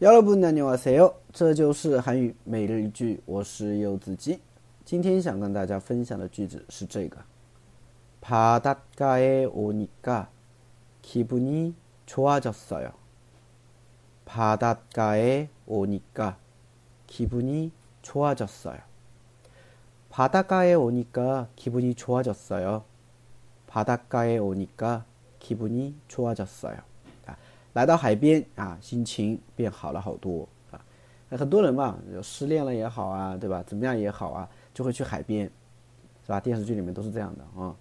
여러분안녕하세요，这就是韩语每日一句，我是柚子鸡。今天想跟大家分享的句子是这个：바닷가에오니까기분이좋아졌어요。바닷가에오니까기분이좋아졌어요。바닷가에오니까기분이좋아졌어요。바닷가에오니까기분이좋아졌어요。 来到海边啊，心情变好了好多啊。那很多人嘛，失恋了也好啊，对吧？怎么样也好啊，就会去海边，是吧？电视剧里面都是这样的啊。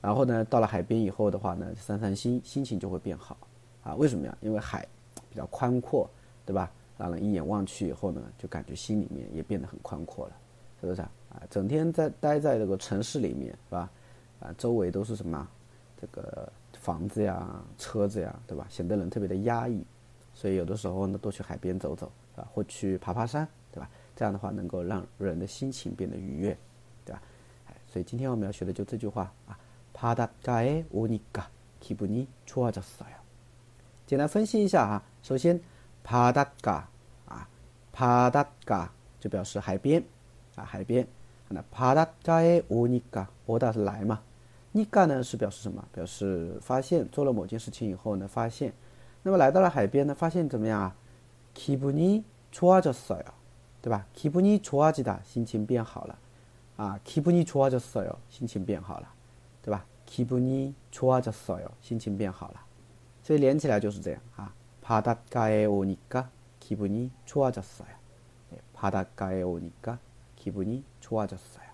然后呢，到了海边以后的话呢，散散心，心情就会变好啊。为什么呀？因为海比较宽阔，对吧？让人一眼望去以后呢，就感觉心里面也变得很宽阔了，是不是啊？啊，整天在待在这个城市里面，是吧？啊，周围都是什么？这个房子呀、车子呀，对吧？显得人特别的压抑。所以有的时候呢，多去海边走走，啊，或去爬爬山，对吧？这样的话能够让人的心情变得愉悦，对吧？哎，所以今天我们要学的就这句话啊，바닷가에오니까기분이좋아졌어 요。 简单分析一下哈，首先바닷가啊，바닷가就表示海边啊，海边。那바닷가에오니까 오다是来嘛， 니까呢是表示什么？表示发现做了某件事情以后呢，发现。那么来到了海边呢，发现怎么样啊？기분이좋아졌어 요， 对吧？기분이좋아지 다， 心情变好了啊！기분이좋아졌어 요， 心情变好了，对吧？기분이좋아졌어 요， 心情变好了。所以连起来就是这样啊。바닷가에오니까기분이좋아졌어 요。 바닷가에오니까기분이좋아졌어 요。